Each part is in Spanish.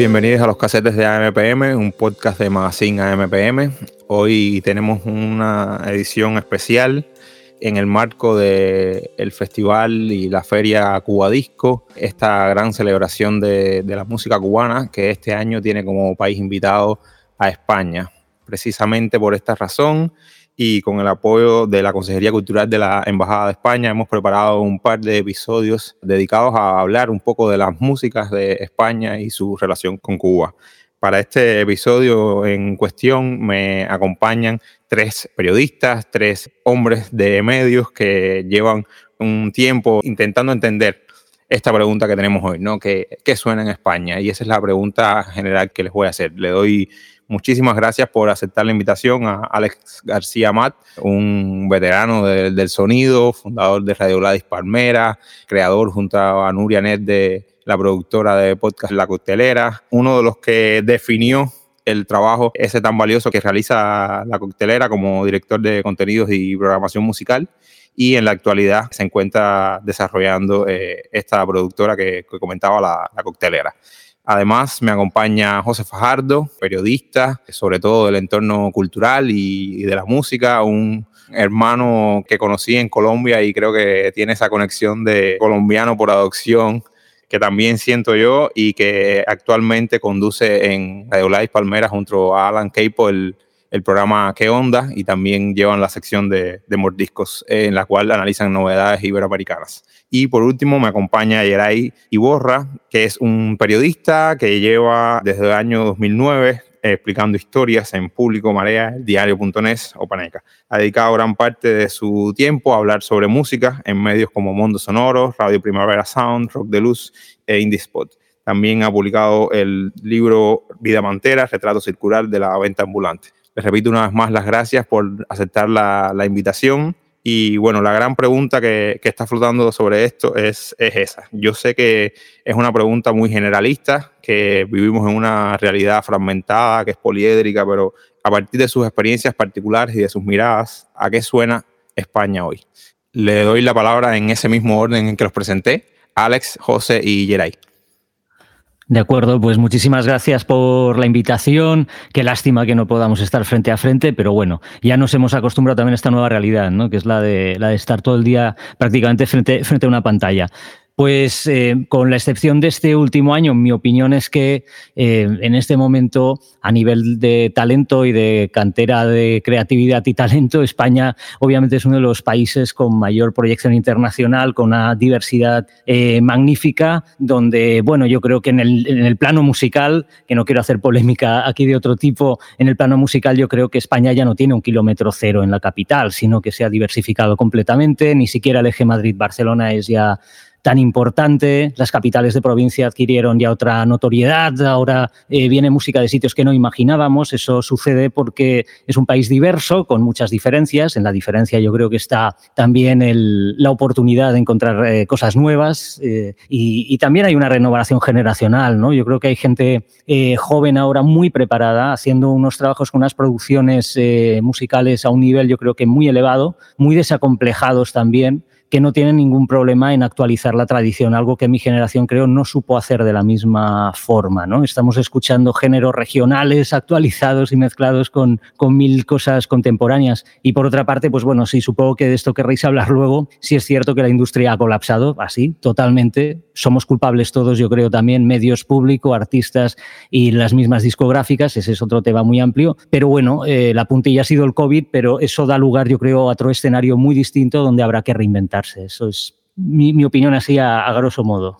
Bienvenidos a los casetes de AMPM, un podcast de Magazine AMPM. Hoy tenemos una edición especial en el marco del el festival y la feria Cuba Disco, esta gran celebración de, de la música cubana que este año tiene como país invitado a España. Precisamente por esta razón y con el apoyo de la Consejería Cultural de la Embajada de España hemos preparado un par de episodios dedicados a hablar un poco de las músicas de España y su relación con Cuba. Para este episodio en cuestión me acompañan tres periodistas, tres hombres de medios que llevan un tiempo intentando entender esta pregunta que tenemos hoy, ¿no? ¿Qué, ¿Qué, suena en España? Y esa es la pregunta general que les voy a hacer. Le doy muchísimas gracias por aceptar la invitación a Alex García Matt, un veterano del sonido, fundador de Radio Gladys Palmera, creador junto a Nuria Net de la productora de podcast La Coctelera, uno de los que definió el trabajo ese tan valioso que realiza la coctelera como director de contenidos y programación musical y en la actualidad se encuentra desarrollando eh, esta productora que, comentaba la, la, coctelera. Además, me acompaña José Fajardo, periodista, sobre todo del entorno cultural y, de la música, un hermano que conocí en Colombia y creo que tiene esa conexión de colombiano por adopción que también siento yo y que actualmente conduce en Radio Live Palmera junto a Alan Capo el, el programa ¿Qué onda? y también llevan la sección de, Mordiscos en la cual analizan novedades iberoamericanas. Y por último me acompaña Yeray Iborra, que es un periodista que lleva desde el año 2009 explicando historias en Público Marea, diario.net o Paneca. Ha dedicado gran parte de su tiempo a hablar sobre música en medios como Mundo Sonoro, Radio Primavera Sound, Rock de Luz e Indie Spot. También ha publicado el libro Vida Mantera, Retrato Circular de la Venta Ambulante. Repito una vez más las gracias por aceptar la, invitación y bueno, la gran pregunta que, está flotando sobre esto es, es, esa. Yo sé que es una pregunta muy generalista, que vivimos en una realidad fragmentada, que es poliédrica, pero a partir de sus experiencias particulares y de sus miradas, ¿a qué suena España hoy? Le doy la palabra en ese mismo orden en que los presenté, Alex, José y Geray. De acuerdo, pues muchísimas gracias por la invitación. Qué lástima que no podamos estar frente a frente, pero bueno, ya nos hemos acostumbrado también a esta nueva realidad, ¿no? que es la de, la de estar todo el día prácticamente frente, frente a una pantalla. Pues eh, con la excepción de este último año, mi opinión es que eh, en este momento, a nivel de talento y de cantera de creatividad y talento, España obviamente es uno de los países con mayor proyección internacional, con una diversidad eh, magnífica, donde, bueno, yo creo que en el, en el plano musical, que no quiero hacer polémica aquí de otro tipo, en el plano musical yo creo que España ya no tiene un kilómetro cero en la capital, sino que se ha diversificado completamente, ni siquiera el eje Madrid-Barcelona es ya tan importante. Las capitales de provincia adquirieron ya otra notoriedad. Ahora eh, viene música de sitios que no imaginábamos. Eso sucede porque es un país diverso, con muchas diferencias. En la diferencia yo creo que está también el, la oportunidad de encontrar eh, cosas nuevas eh, y, y, también hay una renovación generacional. ¿no? Yo creo que hay gente eh, joven ahora muy preparada, haciendo unos trabajos con unas producciones eh, musicales a un nivel yo creo que muy elevado, muy desacomplejados también que no tienen ningún problema en actualizar la tradición, algo que mi generación creo no supo hacer de la misma forma. ¿no? Estamos escuchando géneros regionales actualizados y mezclados con, con mil cosas contemporáneas. Y por otra parte, pues bueno, sí, supongo que de esto querréis hablar luego. Sí es cierto que la industria ha colapsado, así, totalmente. Somos culpables todos, yo creo también, medios públicos, artistas y las mismas discográficas. Ese es otro tema muy amplio. Pero bueno, eh, la puntilla ha sido el COVID, pero eso da lugar, yo creo, a otro escenario muy distinto donde habrá que reinventar eso es mi, mi opinión así a, a, grosso modo.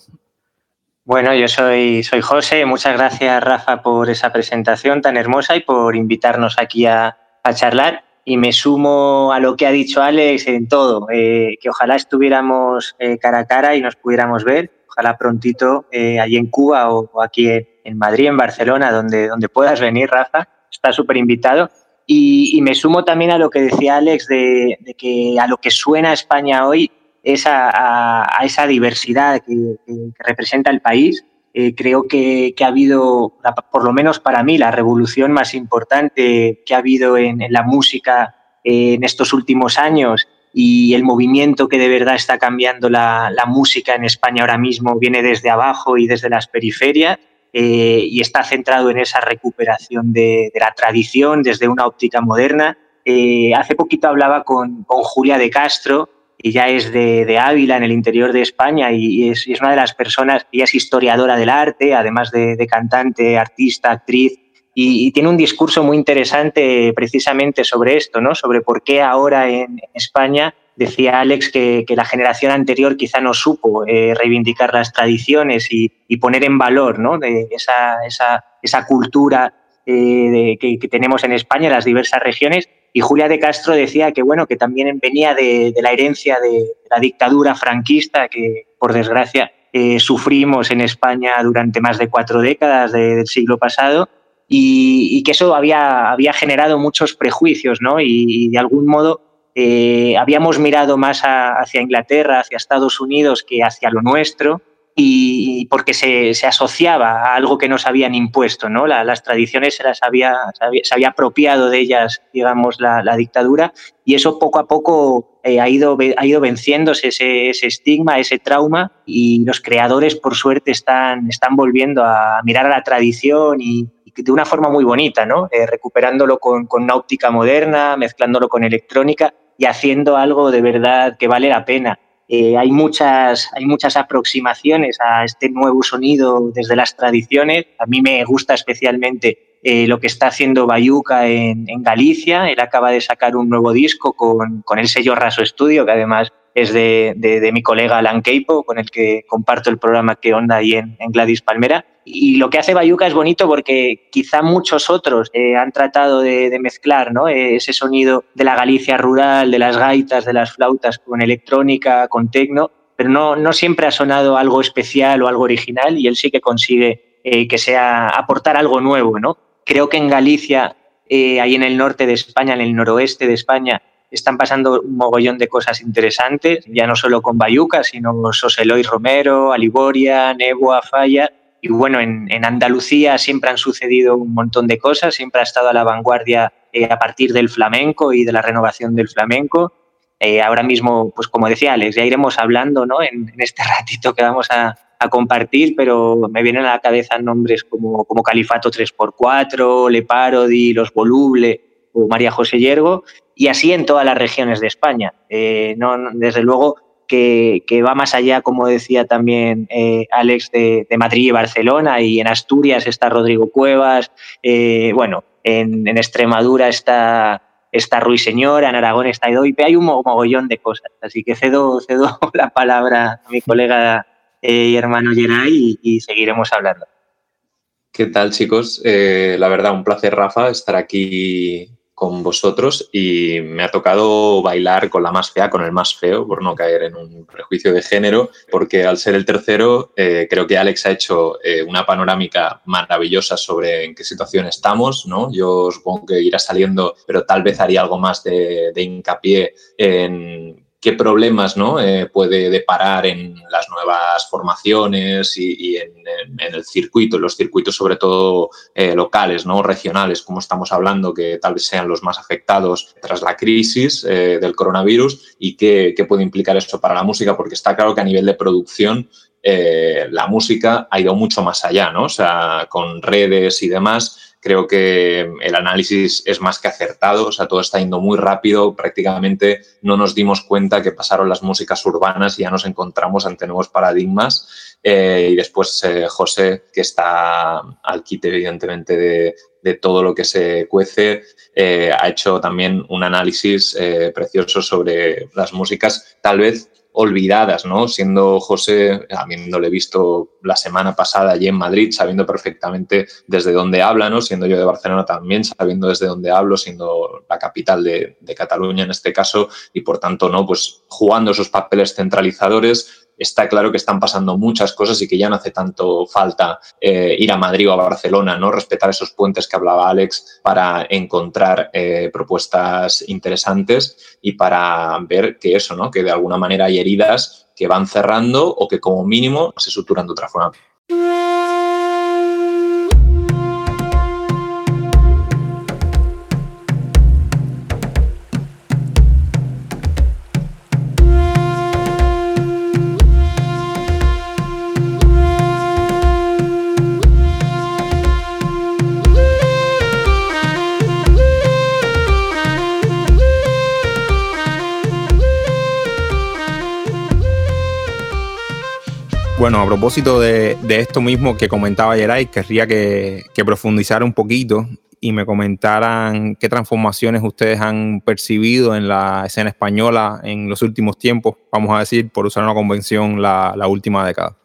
Bueno, yo soy, soy José. Muchas gracias, Rafa, por esa presentación tan hermosa y por invitarnos aquí a, a charlar. Y me sumo a lo que ha dicho Alex en todo, eh, que ojalá estuviéramos eh, cara a cara y nos pudiéramos ver. Ojalá prontito eh, allí en Cuba o, o aquí en, en, Madrid, en Barcelona, donde, donde puedas venir, Rafa. Está súper invitado. Y, me sumo también a lo que decía Alex de, que a lo que suena España hoy esa, a, esa diversidad que, representa el país. Eh, creo que, ha habido, por lo menos para mí, la revolución más importante que ha habido en, la música eh, en estos últimos años y el movimiento que de verdad está cambiando la, música en España ahora mismo viene desde abajo y desde las periferias. Eh, y está centrado en esa recuperación de, la tradición desde una óptica moderna. Eh, hace poquito hablaba con, Julia de Castro, ella es de, Ávila, en el interior de España, y es, una de las personas, ella es historiadora del arte, además de, cantante, artista, actriz, y, tiene un discurso muy interesante precisamente sobre esto, ¿no? sobre por qué ahora en España Decía Alex que, la generación anterior quizá no supo eh, reivindicar las tradiciones y, poner en valor ¿no? de esa, esa, esa cultura eh, que, tenemos en España, en las diversas regiones. Y Julia de Castro decía que, bueno, que también venía de, la herencia de la dictadura franquista que, por desgracia, eh, sufrimos en España durante más de cuatro décadas del siglo pasado y, que eso había, había generado muchos prejuicios ¿no? y de algún modo eh, habíamos mirado más hacia Inglaterra, hacia Estados Unidos que hacia lo nuestro, y porque se, asociaba a algo que nos habían impuesto, ¿no? las tradiciones se las había, se había, apropiado de ellas, digamos, la, dictadura, y eso poco a poco eh, ha, ido, ha ido venciéndose ese, estigma, ese trauma, y los creadores, por suerte, están, están volviendo a mirar a la tradición y, de una forma muy bonita, ¿no? Eh, recuperándolo con, con, una óptica moderna, mezclándolo con electrónica y haciendo algo de verdad que vale la pena. Eh, hay, muchas, hay muchas aproximaciones a este nuevo sonido desde las tradiciones. A mí me gusta especialmente eh, lo que está haciendo Bayuca en, Galicia. Él acaba de sacar un nuevo disco con, el sello Raso Estudio, que además es de, de, mi colega Alan Keipo, con el que comparto el programa que onda ahí en, en, Gladys Palmera. Y lo que hace Bayuca es bonito porque quizá muchos otros eh, han tratado de, de mezclar ¿no? ese sonido de la Galicia rural, de las gaitas, de las flautas con electrónica, con tecno, pero no, no siempre ha sonado algo especial o algo original y él sí que consigue eh, que sea aportar algo nuevo. ¿no? Creo que en Galicia, eh, ahí en el norte de España, en el noroeste de España, están pasando un mogollón de cosas interesantes, ya no solo con Bayuca, sino Soseloy Romero, Aliboria, Nebua, Falla. Y bueno, en, Andalucía siempre han sucedido un montón de cosas, siempre ha estado a la vanguardia eh, a partir del flamenco y de la renovación del flamenco. Eh, ahora mismo, pues como decía Alex, ya iremos hablando ¿no? en, este ratito que vamos a, compartir, pero me vienen a la cabeza nombres como, como Califato 3x4, Le Parody, Los Voluble o María José Yergo, y así en todas las regiones de España. Eh, no, desde luego que, va más allá, como decía también eh, Alex, de, Madrid y Barcelona, y en Asturias está Rodrigo Cuevas, eh, bueno, en, Extremadura está, está Ruiseñor, en Aragón está Edoipe, hay un mogollón de cosas, así que cedo, cedo la palabra a mi colega y hermano Geray y, seguiremos hablando. ¿Qué tal, chicos? la verdad, un placer, Rafa, estar aquí con vosotros y me ha tocado bailar con la más fea, con el más feo, por no caer en un prejuicio de género, porque al ser el tercero, eh, creo que Alex ha hecho eh, una panorámica maravillosa sobre en qué situación estamos, ¿no? Yo supongo que irá saliendo, pero tal vez haría algo más de, de hincapié en qué problemas ¿no? Eh, puede deparar en las nuevas formaciones y, en, el circuito, en los circuitos sobre todo eh, locales, ¿no? regionales, como estamos hablando, que tal vez sean los más afectados tras la crisis eh, del coronavirus y qué, puede implicar eso para la música, porque está claro que a nivel de producción la música ha ido mucho más allá, ¿no? o sea, con redes y demás Creo que el análisis es más que acertado, o sea, todo está yendo muy rápido, prácticamente no nos dimos cuenta que pasaron las músicas urbanas y ya nos encontramos ante nuevos paradigmas. Eh, y después eh, José, que está al quite, evidentemente, de, todo lo que se cuece, eh, ha hecho también un análisis precioso sobre las músicas, tal vez olvidadas, ¿no? Siendo José, habiéndole visto la semana pasada allí en Madrid, sabiendo perfectamente desde dónde habla, ¿no? Siendo yo de Barcelona también, sabiendo desde dónde hablo, siendo la capital de, de Cataluña en este caso, y por tanto, ¿no? Pues jugando esos papeles centralizadores, está claro que están pasando muchas cosas y que ya no hace tanto falta eh, ir a Madrid o a Barcelona, ¿no? Respetar esos puentes que hablaba Alex para encontrar eh, propuestas interesantes y para ver que eso, ¿no? Que de alguna manera hay heridas que van cerrando o que como mínimo se suturan de otra forma. Bueno, a propósito de, esto mismo que comentaba Geray, querría que, que profundizara un poquito y me comentaran qué transformaciones ustedes han percibido en la escena española en los últimos tiempos, vamos a decir, por usar una convención, la, última década.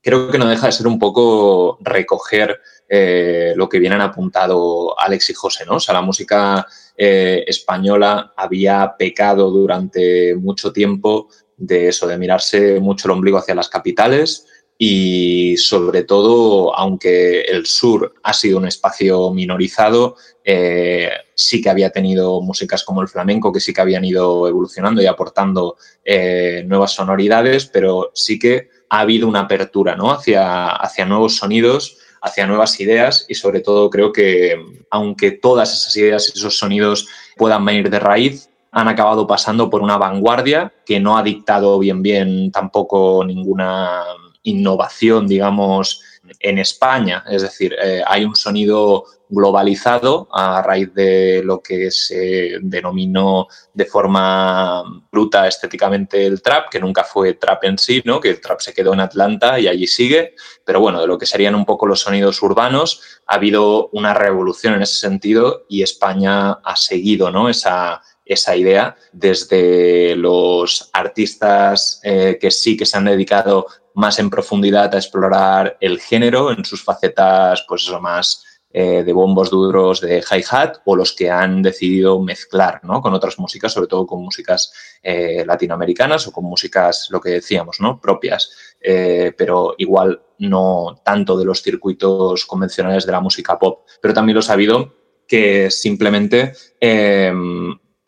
Creo que no deja de ser un poco recoger eh, lo que vienen apuntado Alex y José, ¿no? O sea, la música eh, española había pecado durante mucho tiempo de eso, de mirarse mucho el ombligo hacia las capitales, y sobre todo, aunque el sur ha sido un espacio minorizado, eh, sí que había tenido músicas como el flamenco que sí que habían ido evolucionando y aportando eh, nuevas sonoridades, pero sí que ha habido una apertura ¿no? hacia, hacia nuevos sonidos, hacia nuevas ideas y sobre todo creo que aunque todas esas ideas y esos sonidos puedan venir de raíz, han acabado pasando por una vanguardia que no ha dictado bien bien tampoco ninguna innovación, digamos, en España. Es decir, eh, hay un sonido globalizado a raíz de lo que se denominó de forma bruta estéticamente el trap, que nunca fue trap en sí, ¿no? que el trap se quedó en Atlanta y allí sigue, pero bueno, de lo que serían un poco los sonidos urbanos, ha habido una revolución en ese sentido y España ha seguido ¿no? esa, esa idea desde los artistas eh, que sí que se han dedicado más en profundidad a explorar el género en sus facetas, pues eso, más eh, de bombos duros de hi-hat o los que han decidido mezclar ¿no? con otras músicas, sobre todo con músicas eh, latinoamericanas o con músicas, lo que decíamos, ¿no? propias, pero igual no tanto de los circuitos convencionales de la música pop. Pero también lo he sabido que simplemente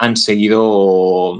han seguido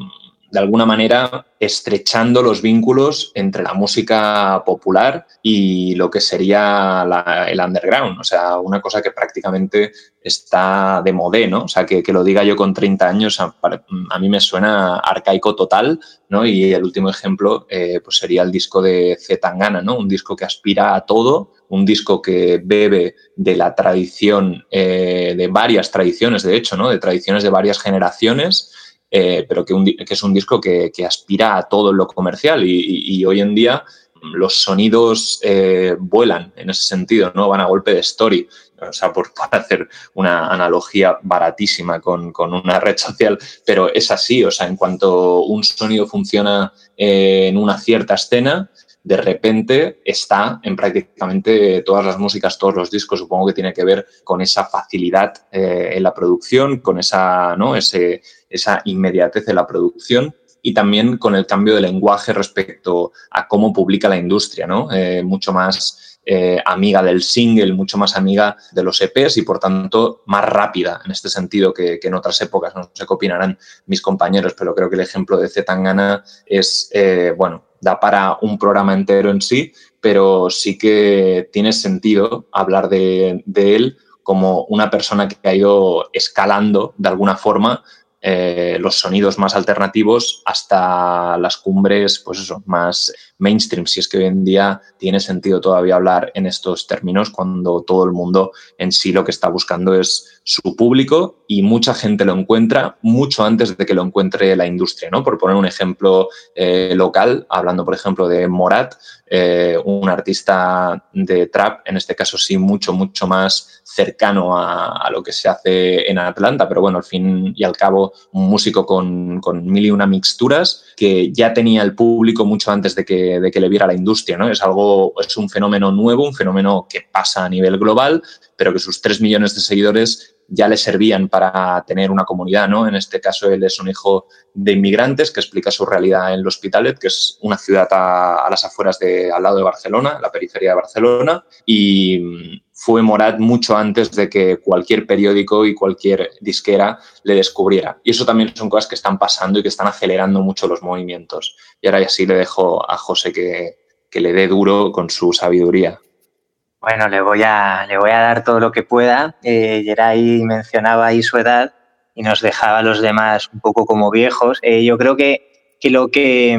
de alguna manera estrechando los vínculos entre la música popular y lo que sería el underground. O sea, una cosa que prácticamente está de modé, ¿no? O sea, que, lo diga yo con 30 años, a, mí me suena arcaico total, ¿no? Y el último ejemplo eh, pues sería el disco de Zetangana, ¿no? Un disco que aspira a todo, un disco que bebe de la tradición, eh, de varias tradiciones, de hecho, ¿no? De tradiciones de varias generaciones eh, pero que, es un disco que, aspira a todo lo comercial y, hoy en día los sonidos eh, vuelan en ese sentido, ¿no? Van a golpe de story. O sea, por, hacer una analogía baratísima con, una red social, pero es así, o sea, en cuanto un sonido funciona en una cierta escena, de repente está en prácticamente todas las músicas, todos los discos. Supongo que tiene que ver con esa facilidad eh, en la producción, con esa, ¿no? Ese, esa inmediatez de la producción y también con el cambio de lenguaje respecto a cómo publica la industria, ¿no? Eh, mucho más eh, amiga del single, mucho más amiga de los EPs y por tanto más rápida en este sentido que, en otras épocas. No sé qué opinarán mis compañeros, pero creo que el ejemplo de Zetangana es, bueno, da para un programa entero en sí, pero sí que tiene sentido hablar de, él como una persona que ha ido escalando de alguna forma eh, los sonidos más alternativos hasta las cumbres, pues eso, más mainstream, si es que hoy en día tiene sentido todavía hablar en estos términos cuando todo el mundo en sí lo que está buscando es su público y mucha gente lo encuentra mucho antes de que lo encuentre la industria, ¿no? Por poner un ejemplo eh, local, hablando por ejemplo de Morat, eh, un artista de trap, en este caso sí mucho, mucho más cercano a, lo que se hace en Atlanta, pero bueno, al fin y al cabo un músico con, mil y una mixturas que ya tenía el público mucho antes de que de que le viera la industria, ¿no? Es algo, es un fenómeno nuevo, un fenómeno que pasa a nivel global, pero que sus tres millones de seguidores ya le servían para tener una comunidad, ¿no? En este caso él es un hijo de inmigrantes que explica su realidad en el Hospitalet, que es una ciudad a, las afueras de, al lado de Barcelona, la periferia de Barcelona, y fue Morat mucho antes de que cualquier periódico y cualquier disquera le descubriera. Y eso también son cosas que están pasando y que están acelerando mucho los movimientos. Y ahora ya sí le dejo a José que, le dé duro con su sabiduría. Bueno, le voy a, le voy a dar todo lo que pueda. Eh, Geray mencionaba ahí su edad y nos dejaba a los demás un poco como viejos. Eh, yo creo que, que, lo que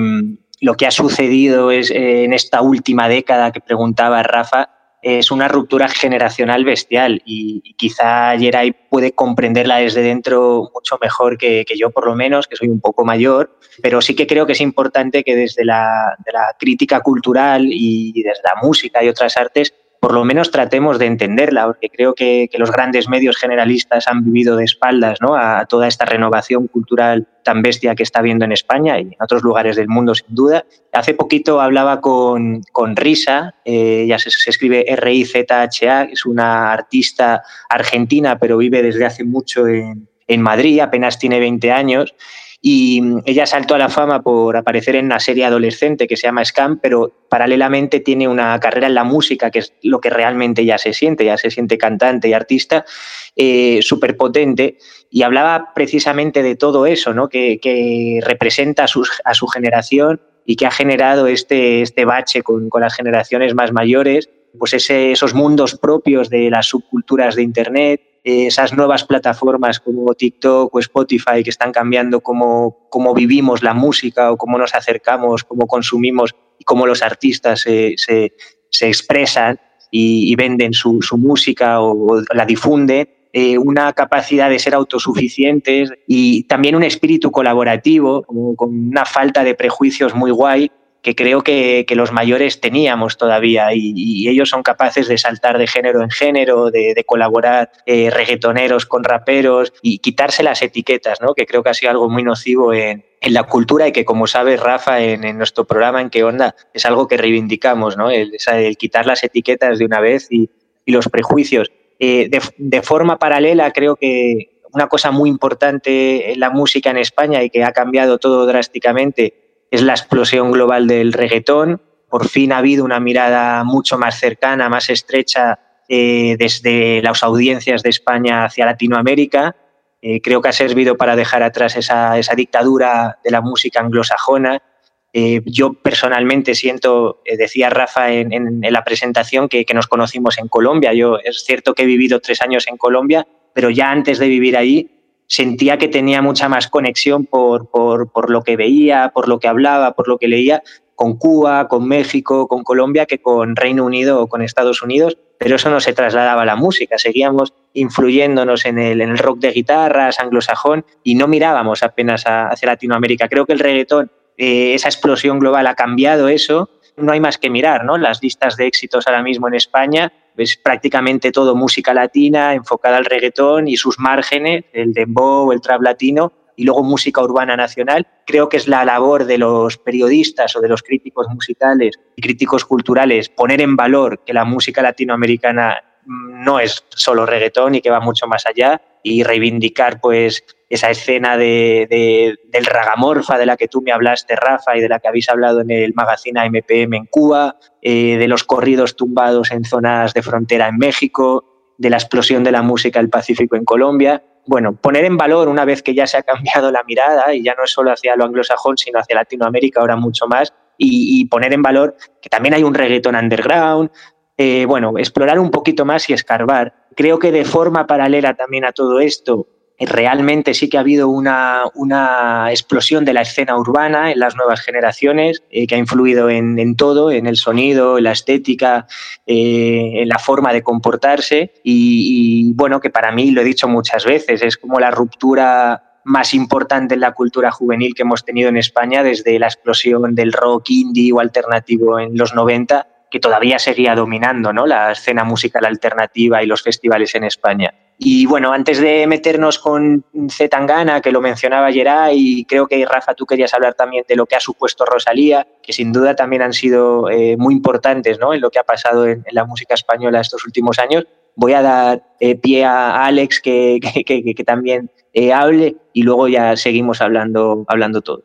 lo que ha sucedido es, eh, en esta última década que preguntaba Rafa es una ruptura generacional bestial y, quizá Geray puede comprenderla desde dentro mucho mejor que, yo, por lo menos, que soy un poco mayor, pero sí que creo que es importante que desde la, la crítica cultural y desde la música y otras artes por lo menos tratemos de entenderla, porque creo que, los grandes medios generalistas han vivido de espaldas ¿no? a toda esta renovación cultural tan bestia que está habiendo en España y en otros lugares del mundo, sin duda. Hace poquito hablaba con, con Risa, eh, ya se, escribe R-I-Z-H-A, es una artista argentina, pero vive desde hace mucho en, en Madrid, apenas tiene 20 años, y ella saltó a la fama por aparecer en una serie adolescente que se llama Scam, pero paralelamente tiene una carrera en la música, que es lo que realmente ya se siente, ya se siente cantante y artista, eh, súper potente. Y hablaba precisamente de todo eso, ¿no? que, representa a su, a su, generación y que ha generado este, este bache con, con las generaciones más mayores, pues ese, esos mundos propios de las subculturas de Internet, esas nuevas plataformas como TikTok o Spotify que están cambiando cómo, cómo vivimos la música o cómo nos acercamos, cómo consumimos y cómo los artistas se, se, expresan y, venden su, su, música o, la difunden, eh, una capacidad de ser autosuficientes y también un espíritu colaborativo, con una falta de prejuicios muy guay que creo que, los mayores teníamos todavía y, ellos son capaces de saltar de género en género, de, colaborar eh, reggaetoneros con raperos y quitarse las etiquetas, ¿no? que creo que ha sido algo muy nocivo en, la cultura y que como sabes Rafa en, nuestro programa en qué onda es algo que reivindicamos, ¿no? el, quitar las etiquetas de una vez y, los prejuicios. Eh, de, de forma paralela creo que una cosa muy importante en la música en España y que ha cambiado todo drásticamente es la explosión global del reggaetón. Por fin ha habido una mirada mucho más cercana, más estrecha eh, desde las audiencias de España hacia Latinoamérica. Eh, creo que ha servido para dejar atrás esa, dictadura de la música anglosajona. Eh, yo personalmente siento, decía Rafa en, la presentación, que, que, nos conocimos en Colombia. Yo es cierto que he vivido tres años en Colombia, pero ya antes de vivir allí sentía que tenía mucha más conexión por, por, lo que veía, por lo que hablaba, por lo que leía con Cuba, con México, con Colombia, que con Reino Unido o con Estados Unidos, pero eso no se trasladaba a la música, seguíamos influyéndonos en el, en el rock de guitarras, anglosajón, y no mirábamos apenas hacia Latinoamérica. Creo que el reggaetón, eh, esa explosión global ha cambiado eso, no hay más que mirar, ¿no? Las listas de éxitos ahora mismo en España es prácticamente todo música latina enfocada al reggaetón y sus márgenes, el dembow, el trap latino y luego música urbana nacional. Creo que es la labor de los periodistas o de los críticos musicales y críticos culturales poner en valor que la música latinoamericana no es solo reggaetón y que va mucho más allá y reivindicar pues esa escena de, del ragamorfa de la que tú me hablaste, Rafa, y de la que habéis hablado en el magazine MPM en Cuba, eh, de los corridos tumbados en zonas de frontera en México, de la explosión de la música del Pacífico en Colombia. Bueno, poner en valor una vez que ya se ha cambiado la mirada y ya no es solo hacia lo anglosajón, sino hacia Latinoamérica ahora mucho más, y, poner en valor que también hay un reggaeton underground, eh, bueno, explorar un poquito más y escarbar. Creo que de forma paralela también a todo esto, eh, realmente sí que ha habido una, explosión de la escena urbana en las nuevas generaciones, eh, que ha influido en, todo, en el sonido, en la estética, en la forma de comportarse. Y, y, bueno, que para mí, lo he dicho muchas veces, es como la ruptura más importante en la cultura juvenil que hemos tenido en España desde la explosión del rock indie o alternativo en los 90 que todavía seguía dominando ¿no? la escena musical alternativa y los festivales en España. Y bueno, antes de meternos con Zetangana, que lo mencionaba Geray, y creo que Rafa, tú querías hablar también de lo que ha supuesto Rosalía, que sin duda también han sido eh, muy importantes ¿no? en lo que ha pasado en, la música española estos últimos años. Voy a dar eh, pie a Alex que, que, también eh, hable y luego ya seguimos hablando, hablando todo.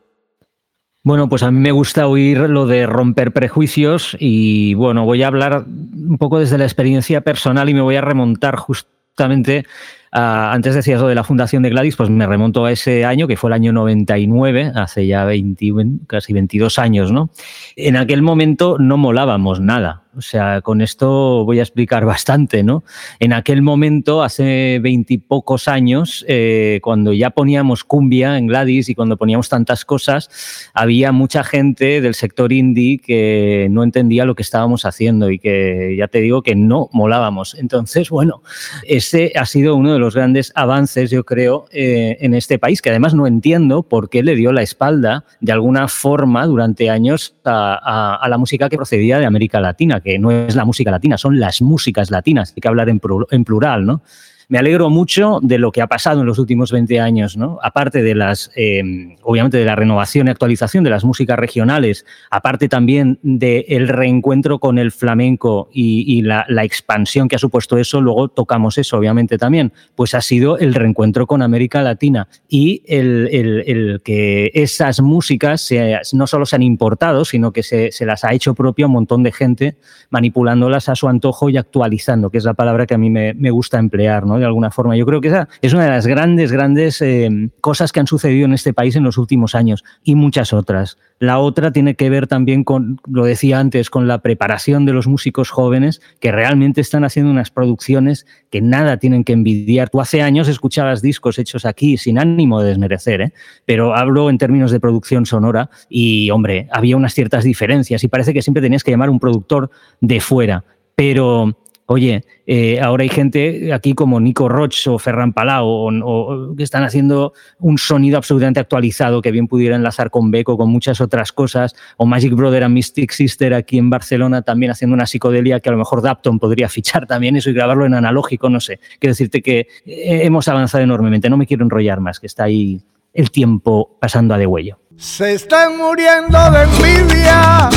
Bueno, pues a mí me gusta oír lo de romper prejuicios y bueno, voy a hablar un poco desde la experiencia personal y me voy a remontar justamente a, antes decías lo de la fundación de Gladys, pues me remonto a ese año, que fue el año 99, hace ya 20, casi 22 años, ¿no? En aquel momento no molábamos nada. O sea, con esto voy a explicar bastante, ¿no? En aquel momento, hace veintipocos años, eh, cuando ya poníamos cumbia en Gladys y cuando poníamos tantas cosas, había mucha gente del sector indie que no entendía lo que estábamos haciendo y que ya te digo que no molábamos. Entonces, bueno, ese ha sido uno de los grandes avances, yo creo, eh, en este país, que además no entiendo por qué le dio la espalda de alguna forma durante años a, la música que procedía de América Latina, que no es la música latina, son las músicas latinas, hay que hablar en, en plural, ¿no? Me alegro mucho de lo que ha pasado en los últimos 20 años, ¿no? Aparte de las, eh, obviamente, de la renovación y actualización de las músicas regionales, aparte también del reencuentro con el flamenco y, la, expansión que ha supuesto eso, luego tocamos eso, obviamente, también, pues ha sido el reencuentro con América Latina y el, que esas músicas no solo se han importado, sino que se, las ha hecho propia un montón de gente manipulándolas a su antojo y actualizando, que es la palabra que a mí me gusta emplear, ¿no? De alguna forma. Yo creo que esa es una de las grandes, grandes eh, cosas que han sucedido en este país en los últimos años y muchas otras. La otra tiene que ver también con, lo decía antes, con la preparación de los músicos jóvenes que realmente están haciendo unas producciones que nada tienen que envidiar. Tú hace años escuchabas discos hechos aquí sin ánimo de desmerecer, ¿eh? pero hablo en términos de producción sonora y, hombre, había unas ciertas diferencias y parece que siempre tenías que llamar a un productor de fuera. Pero Oye, eh, ahora hay gente aquí como Nico Roch o Ferran Palau o, que están haciendo un sonido absolutamente actualizado que bien pudiera enlazar con Beco, con muchas otras cosas, o Magic Brother and Mystic Sister aquí en Barcelona también haciendo una psicodelia que a lo mejor Dapton podría fichar también eso y grabarlo en analógico, no sé. Quiero decirte que eh, hemos avanzado enormemente, no me quiero enrollar más, que está ahí el tiempo pasando a de huello. Se están muriendo de envidia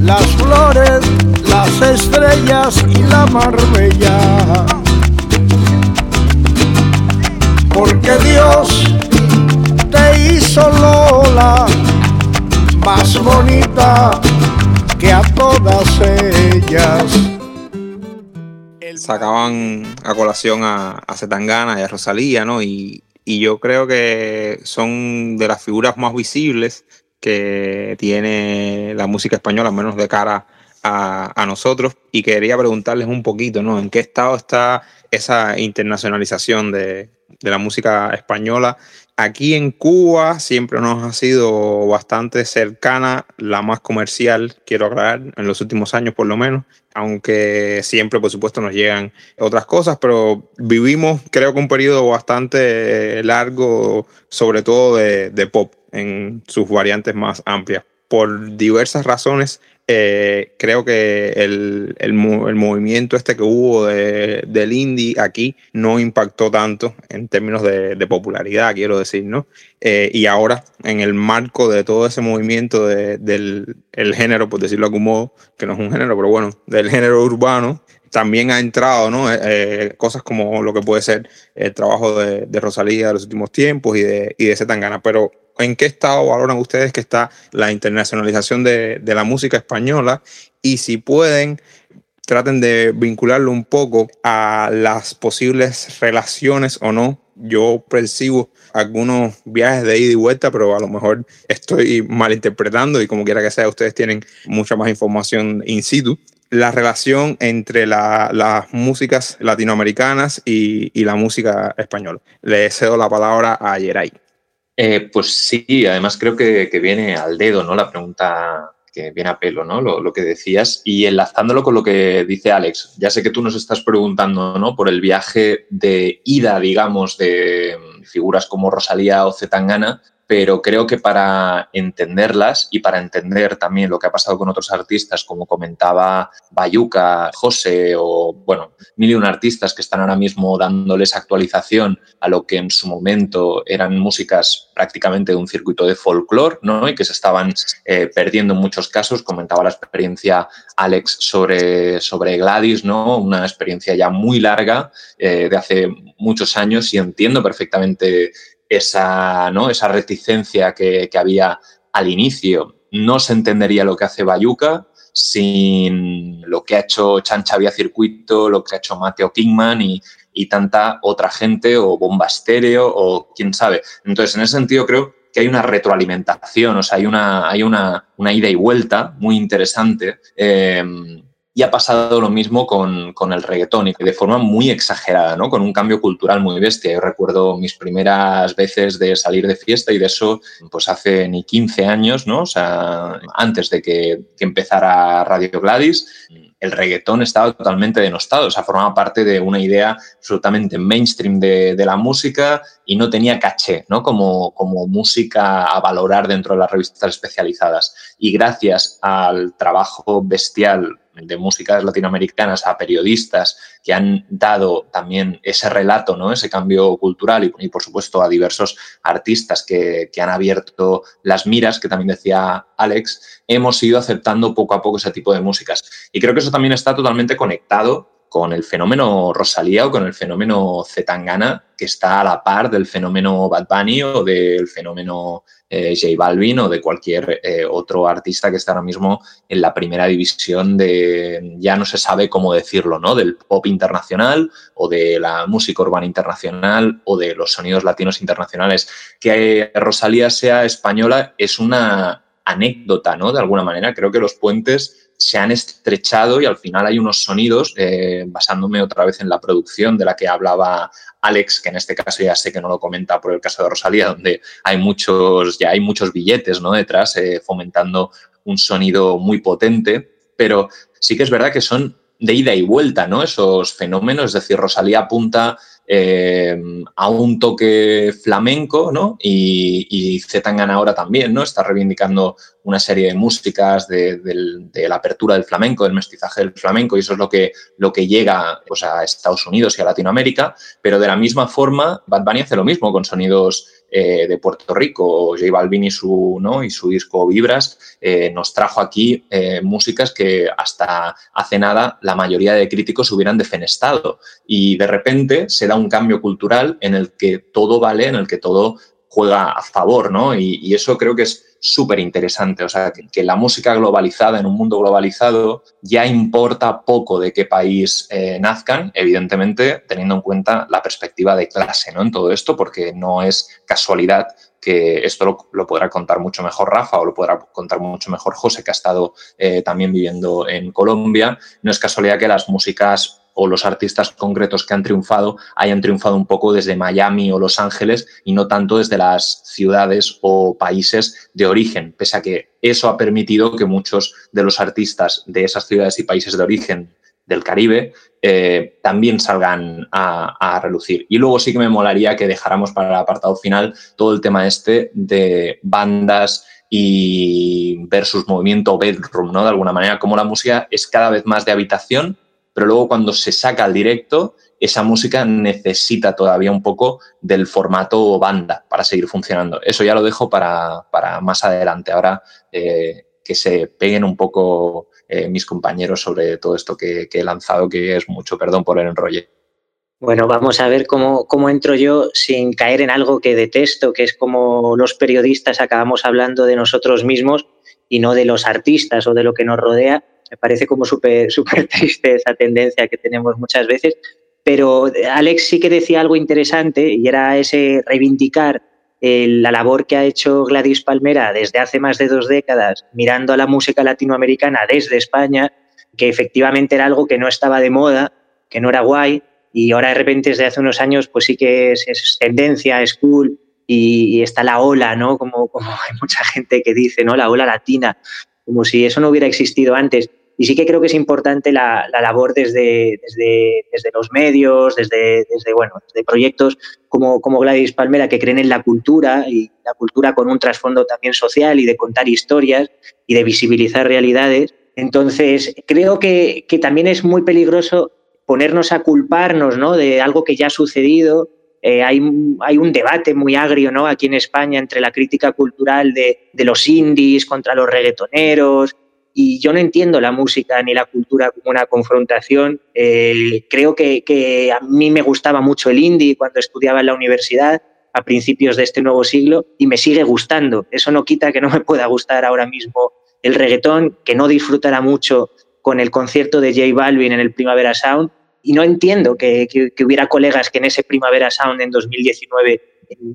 las flores, las estrellas y la marbella. Porque Dios te hizo Lola más bonita que a todas ellas. Sacaban a colación a, a Zetangana y a Rosalía, ¿no? Y, y yo creo que son de las figuras más visibles que tiene la música española, al menos de cara a, nosotros. Y quería preguntarles un poquito, ¿no? ¿En qué estado está esa internacionalización de, la música española? Aquí en Cuba siempre nos ha sido bastante cercana, la más comercial, quiero aclarar, en los últimos años por lo menos, aunque siempre por supuesto nos llegan otras cosas, pero vivimos creo que un periodo bastante largo, sobre todo de pop en sus variantes más amplias. Por diversas razones, eh, creo que el, el, movimiento este que hubo de, del indie aquí no impactó tanto en términos de, popularidad, quiero decir, ¿no? Eh, y ahora, en el marco de todo ese movimiento del el género, por decirlo de algún modo, que no es un género, pero bueno, del género urbano, también ha entrado, ¿no? Eh, cosas como lo que puede ser el trabajo de, de Rosalía de los últimos tiempos y de, y de Zetangana, pero ¿En qué estado valoran ustedes que está la internacionalización de, la música española? Y si pueden, traten de vincularlo un poco a las posibles relaciones o no. Yo percibo algunos viajes de ida y vuelta, pero a lo mejor estoy malinterpretando y como quiera que sea, ustedes tienen mucha más información in situ. La relación entre las músicas latinoamericanas y, la música española. Le cedo la palabra a Yeray. Eh, pues sí, además creo que, viene al dedo, ¿no? La pregunta que viene a pelo, ¿no? Lo, que decías. Y enlazándolo con lo que dice Alex, ya sé que tú nos estás preguntando, ¿no? Por el viaje de ida, digamos, de figuras como Rosalía o Zetangana, pero creo que para entenderlas y para entender también lo que ha pasado con otros artistas, como comentaba Bayuca, José o, bueno, mil y un artistas que están ahora mismo dándoles actualización a lo que en su momento eran músicas prácticamente de un circuito de folclore, ¿no? Y que se estaban eh, perdiendo en muchos casos. Comentaba la experiencia Alex sobre, sobre Gladys, ¿no? Una experiencia ya muy larga eh, de hace muchos años y entiendo perfectamente esa, ¿no? esa reticencia que, había al inicio. No se entendería lo que hace Bayuca sin lo que ha hecho Chancha Vía Circuito, lo que ha hecho Mateo Kingman y, tanta otra gente, o Bomba Estéreo, o quién sabe. Entonces, en ese sentido, creo que hay una retroalimentación, o sea, hay una, hay una, ida y vuelta muy interesante. Eh, y ha pasado lo mismo con, con, el reggaetón y de forma muy exagerada, ¿no? Con un cambio cultural muy bestia. Yo recuerdo mis primeras veces de salir de fiesta y de eso, pues hace ni 15 años, ¿no? O sea, antes de que, empezara Radio Gladys, el reggaetón estaba totalmente denostado, o sea, formaba parte de una idea absolutamente mainstream de, de la música y no tenía caché, ¿no? Como, como música a valorar dentro de las revistas especializadas. Y gracias al trabajo bestial de músicas latinoamericanas a periodistas que han dado también ese relato, ¿no? ese cambio cultural y, por supuesto a diversos artistas que, que, han abierto las miras, que también decía Alex, hemos ido aceptando poco a poco ese tipo de músicas. Y creo que eso también está totalmente conectado con el fenómeno Rosalía o con el fenómeno Zetangana, que está a la par del fenómeno Bad Bunny o del fenómeno eh, J Balvin o de cualquier eh, otro artista que está ahora mismo en la primera división de, ya no se sabe cómo decirlo, ¿no? Del pop internacional o de la música urbana internacional o de los sonidos latinos internacionales. Que Rosalía sea española es una anécdota, ¿no? De alguna manera, creo que los puentes se han estrechado y al final hay unos sonidos, eh, basándome otra vez en la producción de la que hablaba Alex, que en este caso ya sé que no lo comenta por el caso de Rosalía, donde hay muchos, ya hay muchos billetes ¿no? detrás eh, fomentando un sonido muy potente, pero sí que es verdad que son de ida y vuelta, ¿no? Esos fenómenos, es decir, Rosalía apunta eh, a un toque flamenco, ¿no? Y, y Zetangana ahora también, ¿no? Está reivindicando una serie de músicas de, la apertura del flamenco, del mestizaje del flamenco, y eso es lo que, lo que llega pues, a Estados Unidos y a Latinoamérica, pero de la misma forma, Bad Bunny hace lo mismo con sonidos eh, de Puerto Rico, J Balvin y su, ¿no? y su disco Vibras, eh, nos trajo aquí eh, músicas que hasta hace nada la mayoría de críticos hubieran defenestado. Y de repente se da un cambio cultural en el que todo vale, en el que todo juega a favor, ¿no? Y, eso creo que es súper interesante. O sea, que, que, la música globalizada, en un mundo globalizado, ya importa poco de qué país eh, nazcan, evidentemente teniendo en cuenta la perspectiva de clase, ¿no? En todo esto, porque no es casualidad que esto lo, lo, podrá contar mucho mejor Rafa o lo podrá contar mucho mejor José, que ha estado eh, también viviendo en Colombia. No es casualidad que las músicas o los artistas concretos que han triunfado hayan triunfado un poco desde Miami o Los Ángeles y no tanto desde las ciudades o países de origen, pese a que eso ha permitido que muchos de los artistas de esas ciudades y países de origen del Caribe eh, también salgan a, a, relucir. Y luego sí que me molaría que dejáramos para el apartado final todo el tema este de bandas y versus movimiento bedroom, ¿no? De alguna manera, como la música es cada vez más de habitación pero luego cuando se saca al directo, esa música necesita todavía un poco del formato banda para seguir funcionando. Eso ya lo dejo para, para más adelante. Ahora eh, que se peguen un poco eh, mis compañeros sobre todo esto que, he lanzado, que es mucho, perdón por el enrolle. Bueno, vamos a ver cómo, cómo entro yo sin caer en algo que detesto, que es como los periodistas acabamos hablando de nosotros mismos y no de los artistas o de lo que nos rodea me parece como súper súper triste esa tendencia que tenemos muchas veces. Pero Alex sí que decía algo interesante y era ese reivindicar eh, la labor que ha hecho Gladys Palmera desde hace más de dos décadas, mirando a la música latinoamericana desde España, que efectivamente era algo que no estaba de moda, que no era guay, y ahora de repente desde hace unos años pues sí que es, es tendencia, es cool, y, y, está la ola, ¿no? Como, como hay mucha gente que dice, ¿no? La ola latina, como si eso no hubiera existido antes. Y sí que creo que es importante la, la labor desde, desde, desde, los medios, desde, desde, bueno, desde proyectos como, como Gladys Palmera que creen en la cultura y la cultura con un trasfondo también social y de contar historias y de visibilizar realidades. Entonces, creo que, que también es muy peligroso ponernos a culparnos ¿no? de algo que ya ha sucedido. Eh, hay, hay, un debate muy agrio ¿no? aquí en España entre la crítica cultural de, de los indies contra los reggaetoneros, y yo no entiendo la música ni la cultura como una confrontación. Eh, creo que, a mí me gustaba mucho el indie cuando estudiaba en la universidad a principios de este nuevo siglo y me sigue gustando. Eso no quita que no me pueda gustar ahora mismo el reggaetón, que no disfrutará mucho con el concierto de J Balvin en el Primavera Sound. Y no entiendo que, hubiera colegas que en ese Primavera Sound en 2019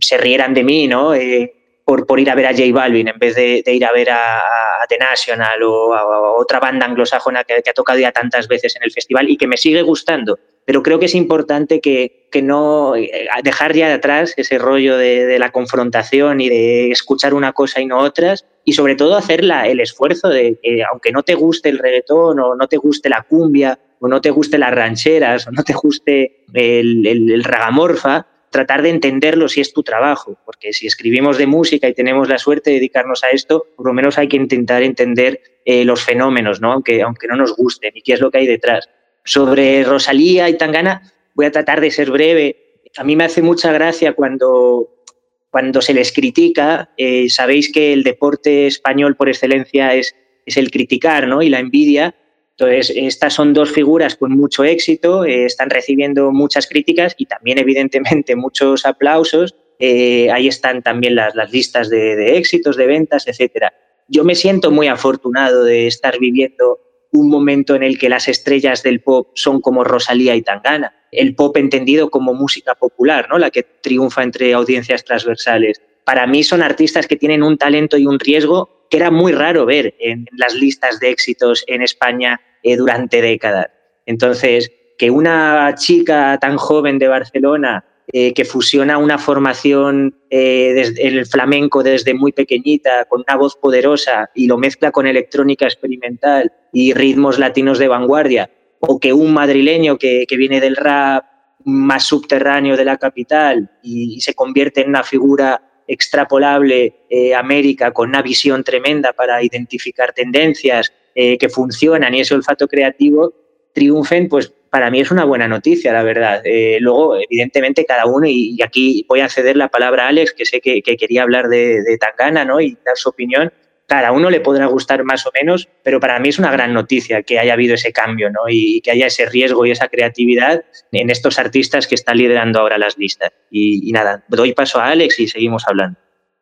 se rieran de mí, ¿no? Eh, por, por, ir a ver a J Balvin en vez de, ir a ver a, The National o a, otra banda anglosajona que, ha tocado ya tantas veces en el festival y que me sigue gustando. Pero creo que es importante que, que no eh, dejar ya de atrás ese rollo de, la confrontación y de escuchar una cosa y no otras y sobre todo hacer el esfuerzo de que aunque no te guste el reggaetón o no te guste la cumbia o no te guste las rancheras o no te guste el, el ragamorfa, tratar de entenderlo si es tu trabajo, porque si escribimos de música y tenemos la suerte de dedicarnos a esto, por lo menos hay que intentar entender eh, los fenómenos, ¿no? Aunque, aunque no nos gusten y qué es lo que hay detrás. Sobre Rosalía y Tangana, voy a tratar de ser breve. A mí me hace mucha gracia cuando, cuando se les critica. Eh, sabéis que el deporte español por excelencia es, es el criticar ¿no? y la envidia. Entonces, estas son dos figuras con mucho éxito, eh, están recibiendo muchas críticas y también, evidentemente, muchos aplausos. Eh, ahí están también las, listas de, de, éxitos, de ventas, etcétera. Yo me siento muy afortunado de estar viviendo un momento en el que las estrellas del pop son como Rosalía y Tangana. El pop entendido como música popular, ¿no? la que triunfa entre audiencias transversales. Para mí son artistas que tienen un talento y un riesgo que era muy raro ver en las listas de éxitos en España eh, durante décadas. Entonces, que una chica tan joven de Barcelona eh, que fusiona una formación eh, el flamenco desde muy pequeñita, con una voz poderosa y lo mezcla con electrónica experimental y ritmos latinos de vanguardia, o que un madrileño que, viene del rap más subterráneo de la capital y se convierte en una figura extrapolable eh, América con una visión tremenda para identificar tendencias eh, que funcionan y ese olfato creativo triunfen, pues para mí es una buena noticia, la verdad. Eh, luego, evidentemente, cada uno, y, aquí voy a ceder la palabra a Alex, que sé que, que quería hablar de, de Tangana ¿no? y dar su opinión, cada uno le podrá gustar más o menos, pero para mí es una gran noticia que haya habido ese cambio ¿no? y que haya ese riesgo y esa creatividad en estos artistas que están liderando ahora las listas. Y, y nada, doy paso a Alex y seguimos hablando.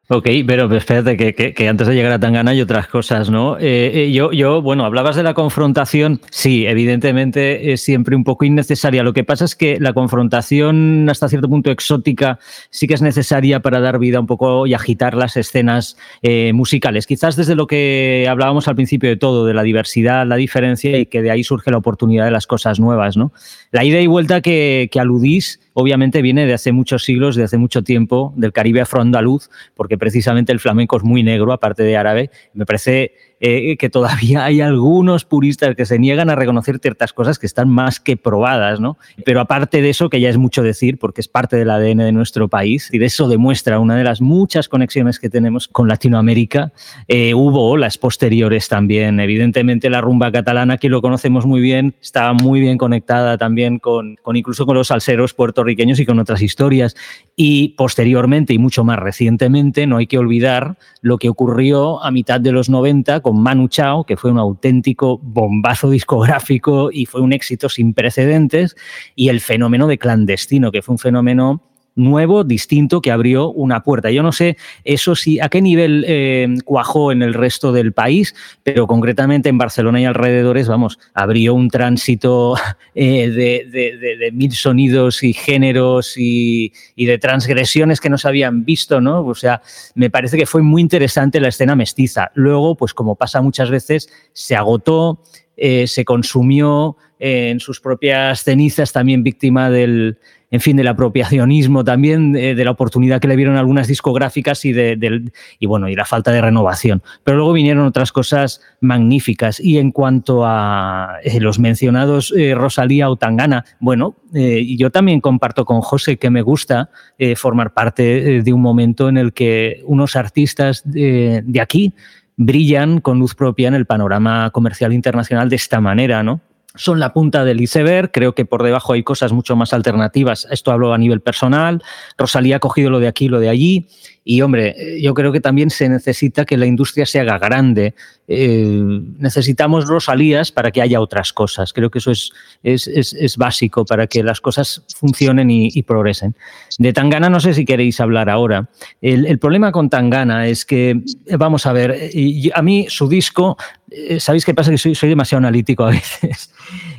Ok, pero espérate, que, que, antes de llegar a Tangana hay otras cosas, ¿no? Eh, eh, yo, yo, bueno, hablabas de la confrontación, sí, evidentemente es siempre un poco innecesaria. Lo que pasa es que la confrontación hasta cierto punto exótica sí que es necesaria para dar vida un poco y agitar las escenas eh, musicales. Quizás desde lo que hablábamos al principio de todo, de la diversidad, la diferencia y que de ahí surge la oportunidad de las cosas nuevas, ¿no? La ida y vuelta que, que aludís obviamente viene de hace muchos siglos, de hace mucho tiempo, del Caribe afroandaluz, porque precisamente el flamenco es muy negro, aparte de árabe. Me parece eh, que todavía hay algunos puristas que se niegan a reconocer ciertas cosas que están más que probadas, ¿no? Pero aparte de eso, que ya es mucho decir, porque es parte del ADN de nuestro país, y de eso demuestra una de las muchas conexiones que tenemos con Latinoamérica, eh, hubo olas posteriores también. Evidentemente la rumba catalana, que lo conocemos muy bien, estaba muy bien conectada también con, con incluso con los salseros puertorriqueños y con otras historias. Y posteriormente, y mucho más recientemente, no hay que olvidar lo que ocurrió a mitad de los 90 con Manu Chao, que fue un auténtico bombazo discográfico y fue un éxito sin precedentes, y el fenómeno de clandestino, que fue un fenómeno nuevo, distinto, que abrió una puerta. Yo no sé eso sí, a qué nivel eh, cuajó en el resto del país, pero concretamente en Barcelona y alrededores, vamos, abrió un tránsito eh, de, mil sonidos y géneros y, y, de transgresiones que no se habían visto, ¿no? O sea, me parece que fue muy interesante la escena mestiza. Luego, pues como pasa muchas veces, se agotó, eh, se consumió en sus propias cenizas, también víctima del, en fin, del apropiacionismo también, de, de, la oportunidad que le vieron algunas discográficas y, de, y, bueno, y la falta de renovación. Pero luego vinieron otras cosas magníficas. Y en cuanto a eh, los mencionados eh, Rosalía o Tangana, bueno, eh, yo también comparto con José que me gusta eh, formar parte eh, de un momento en el que unos artistas de aquí brillan con luz propia en el panorama comercial internacional de esta manera, ¿no? Son la punta del iceberg. Creo que por debajo hay cosas mucho más alternativas. Esto hablo a nivel personal. Rosalía ha cogido lo de aquí, lo de allí. Y hombre, yo creo que también se necesita que la industria se haga grande. Eh, necesitamos Rosalías para que haya otras cosas. Creo que eso es, es, es, es básico para que las cosas funcionen y, progresen. De Tangana no sé si queréis hablar ahora. El, el problema con Tangana es que, vamos a ver, a mí su disco, eh, ¿sabéis qué pasa? Que soy, soy demasiado analítico a veces.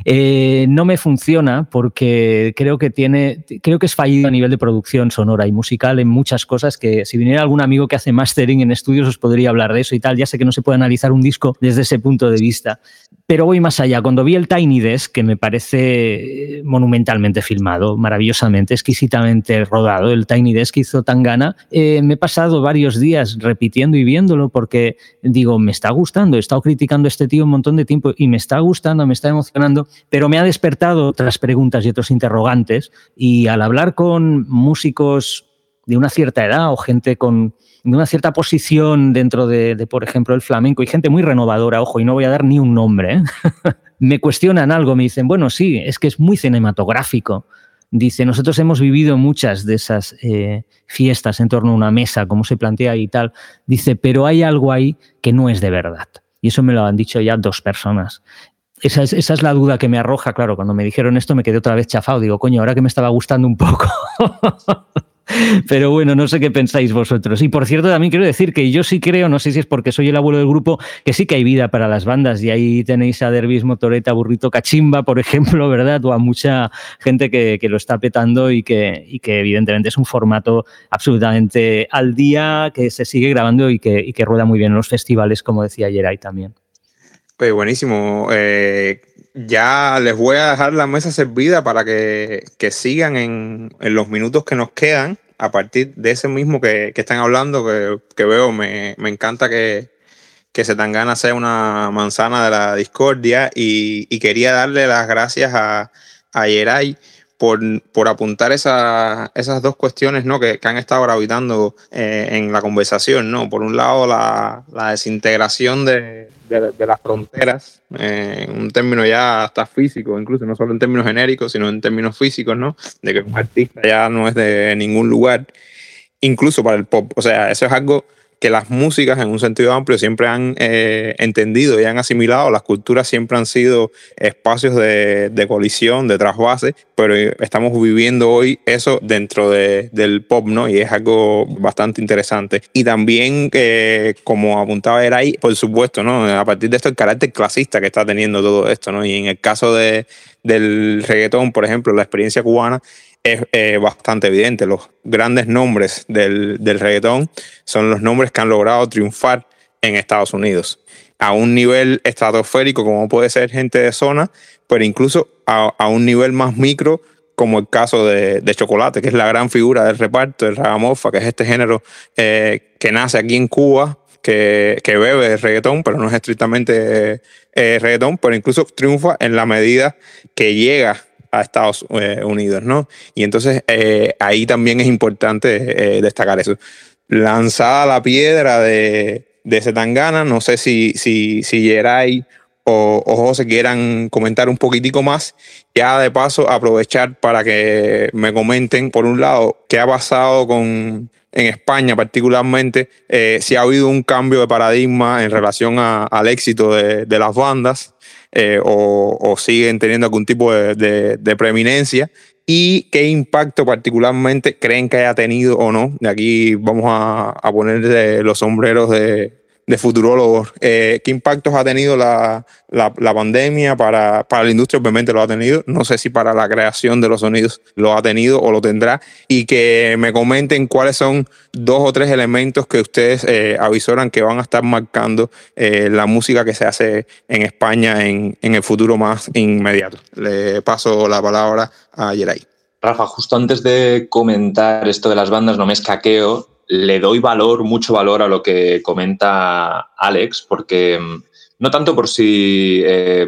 Eh, no me funciona porque creo que tiene, creo que es fallido a nivel de producción sonora y musical en muchas cosas que si viniera algún amigo que hace mastering en estudios os podría hablar de eso y tal. Ya sé que no se puede analizar un disco desde ese punto de vista, pero voy más allá. Cuando vi el Tiny Desk, que me parece monumentalmente filmado, maravillosamente, exquisitamente rodado, el Tiny Desk hizo Tangana, eh, me he pasado varios días repitiendo y viéndolo porque digo, me está gustando, he estado criticando a este tío un montón de tiempo y me está gustando, me está emocionando, pero me ha despertado otras preguntas y otros interrogantes y al hablar con músicos de una cierta edad o gente con de una cierta posición dentro de, por ejemplo, el flamenco y gente muy renovadora, ojo, y no voy a dar ni un nombre, ¿eh? me cuestionan algo, me dicen, bueno, sí, es que es muy cinematográfico. Dice, nosotros hemos vivido muchas de esas eh, fiestas en torno a una mesa, como se plantea y tal. Dice, pero hay algo ahí que no es de verdad. Y eso me lo han dicho ya dos personas. Esa es, esa es, la duda que me arroja, claro, cuando me dijeron esto me quedé otra vez chafado. Digo, coño, ahora que me estaba gustando un poco. Pero bueno, no sé qué pensáis vosotros. Y por cierto, también quiero decir que yo sí creo, no sé si es porque soy el abuelo del grupo, que sí que hay vida para las bandas. Y ahí tenéis a Derbis, Motoreta, Burrito, Cachimba, por ejemplo, ¿verdad? O a mucha gente que, lo está petando y que, y que, evidentemente es un formato absolutamente al día, que se sigue grabando y que, y que rueda muy bien en los festivales, como decía ayer ahí también. Pues buenísimo. Eh, ya les voy a dejar la mesa servida para que, sigan en, los minutos que nos quedan a partir de ese mismo que, están hablando, que, veo, me, encanta que, que Setangana sea una manzana de la discordia y, quería darle las gracias a, a Yeray por, por apuntar esa, esas dos cuestiones ¿no? que, han estado gravitando eh, en la conversación. ¿no? Por un lado, la, la desintegración de, de, las fronteras, eh, un término ya hasta físico, incluso no solo en términos genéricos, sino en términos físicos, ¿no? De que un artista ya no es de ningún lugar, incluso para el pop. O sea, eso es algo que las músicas en un sentido amplio siempre han eh, entendido y han asimilado. Las culturas siempre han sido espacios de, colisión, de trasvase, pero estamos viviendo hoy eso dentro del pop, ¿no? Y es algo bastante interesante. Y también, eh, como apuntaba era ahí, por supuesto, ¿no? A partir de esto, el carácter clasista que está teniendo todo esto, ¿no? Y en el caso de, del reggaetón, por ejemplo, la experiencia cubana es eh, bastante evidente. Los grandes nombres del, del reggaetón son los nombres que han logrado triunfar en Estados Unidos a un nivel estratosférico como puede ser gente de zona, pero incluso a, un nivel más micro como el caso de, Chocolate, que es la gran figura del reparto, el ragamofa, que es este género eh, que nace aquí en Cuba, que, que bebe reggaetón, pero no es estrictamente eh, reggaetón, pero incluso triunfa en la medida que llega a Estados eh, Unidos, ¿no? Y entonces eh, ahí también es importante eh, destacar eso. Lanzada la piedra de, de Zetangana, no sé si, si, si Geray o, o, José quieran comentar un poquitico más. Ya de paso, aprovechar para que me comenten, por un lado, qué ha pasado con, en España particularmente, si ha habido un cambio de paradigma en relación al éxito de, de las bandas eh, o, siguen teniendo algún tipo de, preeminencia y qué impacto particularmente creen que haya tenido o no. De aquí vamos a, a poner los sombreros de, de futurólogos. Eh, ¿Qué impactos ha tenido la, pandemia para, la industria? Obviamente lo ha tenido. No sé si para la creación de los sonidos lo ha tenido o lo tendrá. Y que me comenten cuáles son dos o tres elementos que ustedes eh, avisoran que van a estar marcando eh, la música que se hace en España en, en el futuro más inmediato. Le paso la palabra a Yeray. Rafa, justo antes de comentar esto de las bandas, no me escaqueo le doy valor, mucho valor a lo que comenta Alex, porque mm, no tanto por si eh,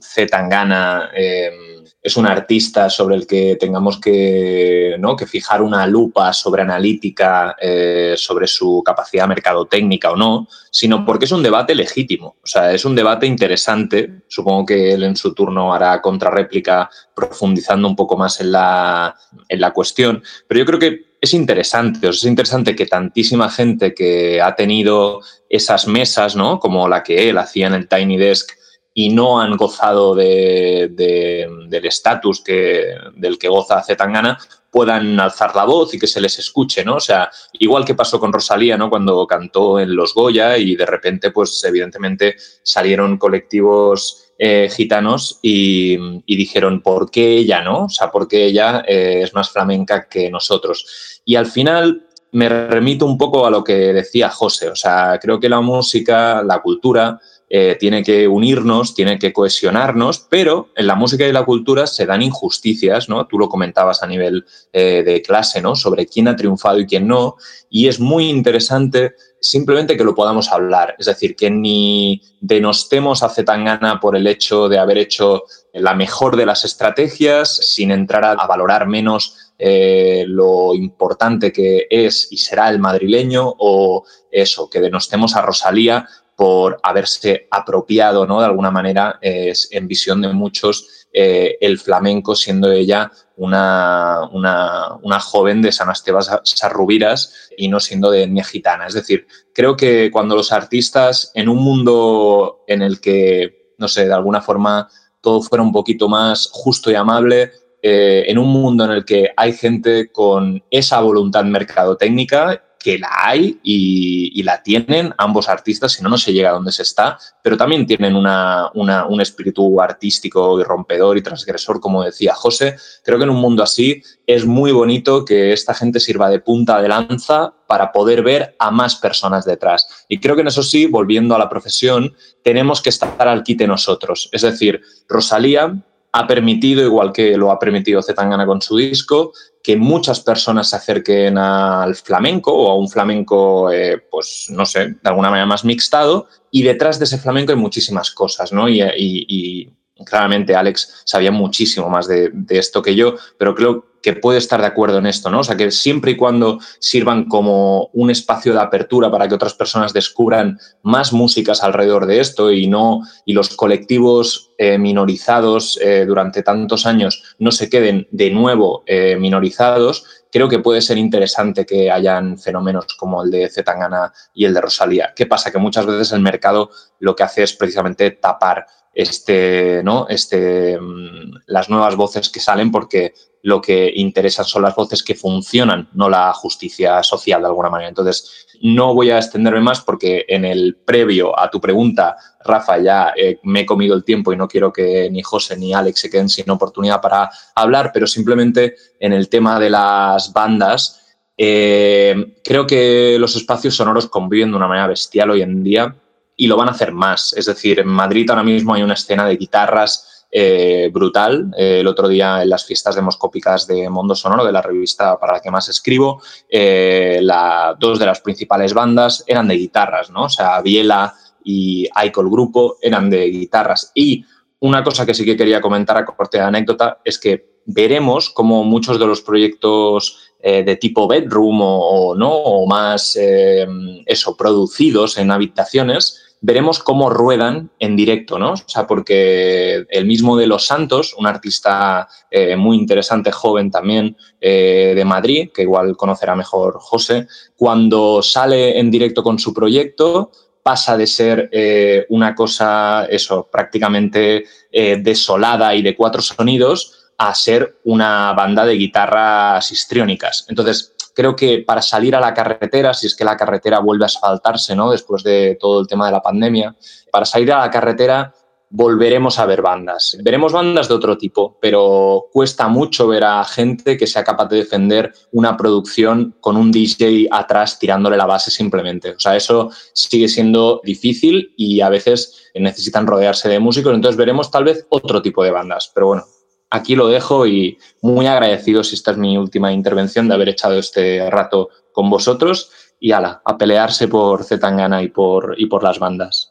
Z Tangana em, es un artista sobre el que tengamos que, ¿no? que fijar una lupa sobre analítica, eh, sobre su capacidad mercadotécnica o no, sino porque es un debate legítimo. O sea, es un debate interesante. Supongo que él en su turno hará contrarréplica profundizando un poco más en la, en la cuestión. Pero yo creo que es interesante, es interesante que tantísima gente que ha tenido esas mesas, ¿no? Como la que él hacía en el Tiny Desk y no han gozado de, del estatus del que goza Zetangana, puedan alzar la voz y que se les escuche, ¿no? O sea, igual que pasó con Rosalía, ¿no? Cuando cantó en Los Goya y de repente, pues evidentemente salieron colectivos eh, gitanos y, dijeron, ¿por qué ella no? O sea, ¿por qué ella eh, es más flamenca que nosotros? Y al final me remito un poco a lo que decía José, o sea, creo que la música, la cultura, eh, tiene que unirnos, tiene que cohesionarnos, pero en la música y la cultura se dan injusticias, ¿no? Tú lo comentabas a nivel de clase, ¿no? Sobre quién ha triunfado y quién no, y es muy interesante simplemente que lo podamos hablar. Es decir, que ni denostemos a Zetangana por el hecho de haber hecho la mejor de las estrategias, sin entrar a, valorar menos eh, lo importante que es y será el madrileño, o eso, que denostemos a Rosalía por haberse apropiado ¿no? de alguna manera, en visión de muchos, eh, el flamenco siendo ella una, una, joven de San Esteban Sarrubiras y no siendo de etnia gitana. Es decir, creo que cuando los artistas en un mundo en el que, no sé, de alguna forma todo fuera un poquito más justo y amable, eh, en un mundo en el que hay gente con esa voluntad mercadotécnica que la hay y, la tienen ambos artistas, si no, no se llega a donde se está, pero también tienen un espíritu artístico y rompedor y transgresor, como decía José. Creo que en un mundo así es muy bonito que esta gente sirva de punta de lanza para poder ver a más personas detrás. Y creo que en eso sí, volviendo a la profesión, tenemos que estar al quite nosotros. Es decir, Rosalía ha permitido, igual que lo ha permitido Zetangana con su disco, que muchas personas se acerquen al flamenco o a un flamenco, eh, pues no sé, de alguna manera más mixtado, y detrás de ese flamenco hay muchísimas cosas, ¿no? y claramente Alex sabía muchísimo más de, esto que yo, pero creo que puede estar de acuerdo en esto, ¿no? O sea, que siempre y cuando sirvan como un espacio de apertura para que otras personas descubran más músicas alrededor de esto y no y los colectivos eh, minorizados eh, durante tantos años no se queden de nuevo eh, minorizados, creo que puede ser interesante que hayan fenómenos como el de Zetangana y el de Rosalía. ¿Qué pasa? Que muchas veces el mercado lo que hace es precisamente tapar este, ¿no? este, mm, las nuevas voces que salen porque lo que interesan son las voces que funcionan, no la justicia social de alguna manera. Entonces, no voy a extenderme más porque en el previo a tu pregunta, Rafa, ya eh, me he comido el tiempo y no quiero que ni José ni Alex se queden sin oportunidad para hablar, pero simplemente en el tema de las bandas, eh, creo que los espacios sonoros conviven de una manera bestial hoy en día y lo van a hacer más. Es decir, en Madrid ahora mismo hay una escena de guitarras eh, brutal. Eh, el otro día en las fiestas demoscópicas de Mundo Sonoro, de la revista para la que más escribo, eh, la, dos de las principales bandas eran de guitarras, ¿no? O sea, Biela y Aiko, grupo, eran de guitarras. Y una cosa que sí que quería comentar a corte de anécdota es que veremos cómo muchos de los proyectos de tipo bedroom o, no o más eso producidos en habitaciones veremos cómo ruedan en directo, ¿no? O sea, porque el mismo de Los Santos, un artista eh, muy interesante, joven también, eh, de Madrid, que igual conocerá mejor José, cuando sale en directo con su proyecto, pasa de ser eh, una cosa, eso, prácticamente desolada y de cuatro sonidos, a ser una banda de guitarras histriónicas. Entonces, creo que para salir a la carretera, si es que la carretera vuelve a asfaltarse, ¿no? Después de todo el tema de la pandemia, para salir a la carretera volveremos a ver bandas. Veremos bandas de otro tipo, pero cuesta mucho ver a gente que sea capaz de defender una producción con un DJ atrás tirándole la base simplemente. O sea, eso sigue siendo difícil y a veces necesitan rodearse de músicos, entonces veremos tal vez otro tipo de bandas. Pero bueno, aquí lo dejo y muy agradecido si esta es mi última intervención de haber echado este rato con vosotros y ala, a pelearse por Zetangana y por, y por las bandas.